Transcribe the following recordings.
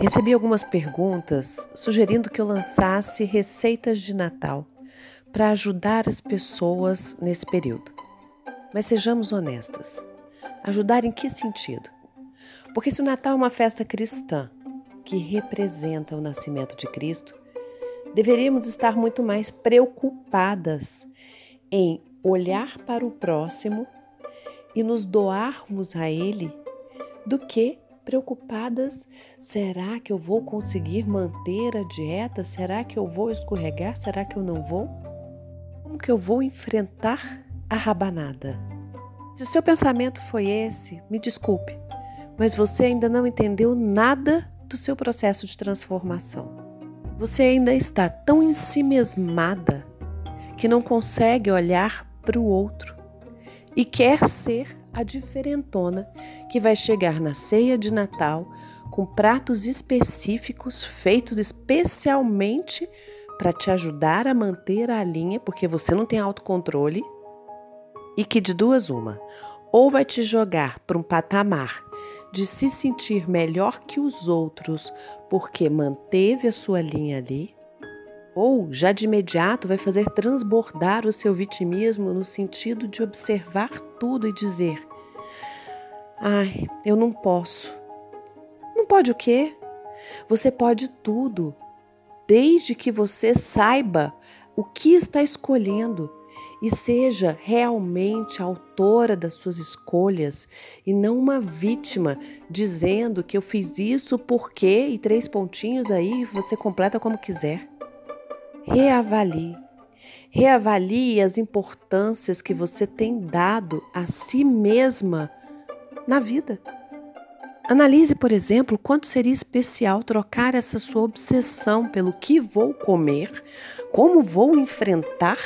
Recebi algumas perguntas sugerindo que eu lançasse receitas de Natal para ajudar as pessoas nesse período. Mas sejamos honestas. Ajudar em que sentido? Porque se o Natal é uma festa cristã que representa o nascimento de Cristo, deveríamos estar muito mais preocupadas em olhar para o próximo e nos doarmos a Ele do que preocupadas: será que eu vou conseguir manter a dieta? Será que eu vou escorregar? Será que eu não vou? Como que eu vou enfrentar a rabanada? Se o seu pensamento foi esse, me desculpe, mas você ainda não entendeu nada do seu processo de transformação. Você ainda está tão ensimesmada que não consegue olhar para o outro e quer ser a diferentona que vai chegar na ceia de Natal com pratos específicos feitos especialmente para te ajudar a manter a linha, porque você não tem autocontrole, e que de duas uma, ou vai te jogar para um patamar de se sentir melhor que os outros porque manteve a sua linha ali, ou já de imediato vai fazer transbordar o seu vitimismo no sentido de observar tudo e dizer: Ai, eu não posso. Não pode o quê? Você pode tudo, desde que você saiba o que está escolhendo e seja realmente autora das suas escolhas e não uma vítima dizendo que eu fiz isso porque e três pontinhos aí você completa como quiser. Reavalie. Reavalie as importâncias que você tem dado a si mesma na vida. Analise, por exemplo, quanto seria especial trocar essa sua obsessão pelo que vou comer, como vou enfrentar,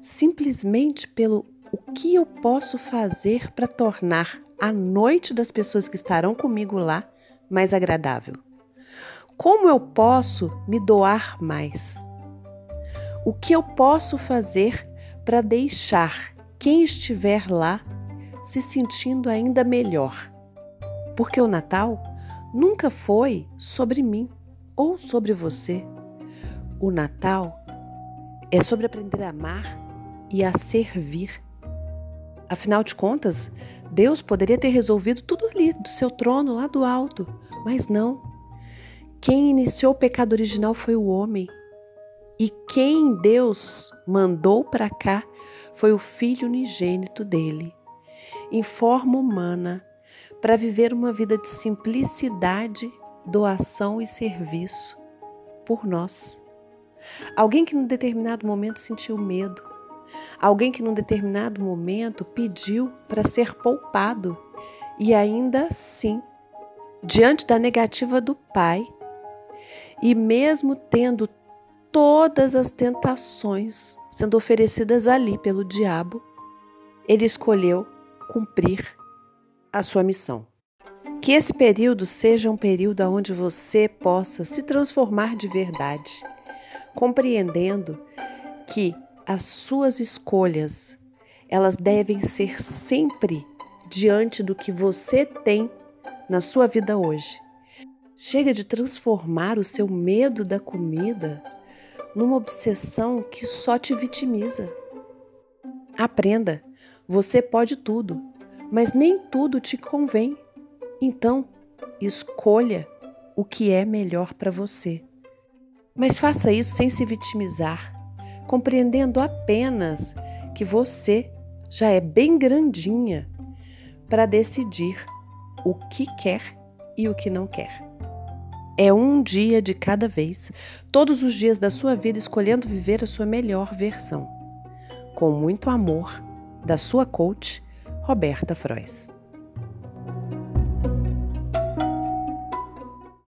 simplesmente pelo o que eu posso fazer para tornar a noite das pessoas que estarão comigo lá mais agradável. Como eu posso me doar mais? O que eu posso fazer para deixar quem estiver lá se sentindo ainda melhor? Porque o Natal nunca foi sobre mim ou sobre você. O Natal é sobre aprender a amar e a servir. Afinal de contas, Deus poderia ter resolvido tudo ali do seu trono lá do alto, mas não. Quem iniciou o pecado original foi o homem. E quem Deus mandou para cá foi o filho unigênito dele, em forma humana, para viver uma vida de simplicidade, doação e serviço por nós. Alguém que num determinado momento sentiu medo, alguém que num determinado momento pediu para ser poupado e ainda assim, diante da negativa do pai, e mesmo tendo todas as tentações sendo oferecidas ali pelo diabo, ele escolheu cumprir a sua missão. Que esse período seja um período onde você possa se transformar de verdade, compreendendo que as suas escolhas, elas devem ser sempre diante do que você tem na sua vida hoje Chega de transformar o seu medo da comida numa obsessão que só te vitimiza. Aprenda, você pode tudo, mas nem tudo te convém. Então, escolha o que é melhor para você. Mas faça isso sem se vitimizar, compreendendo apenas que você já é bem grandinha para decidir o que quer e o que não quer. É um dia de cada vez, todos os dias da sua vida escolhendo viver a sua melhor versão. Com muito amor, da sua coach, Roberta Frois.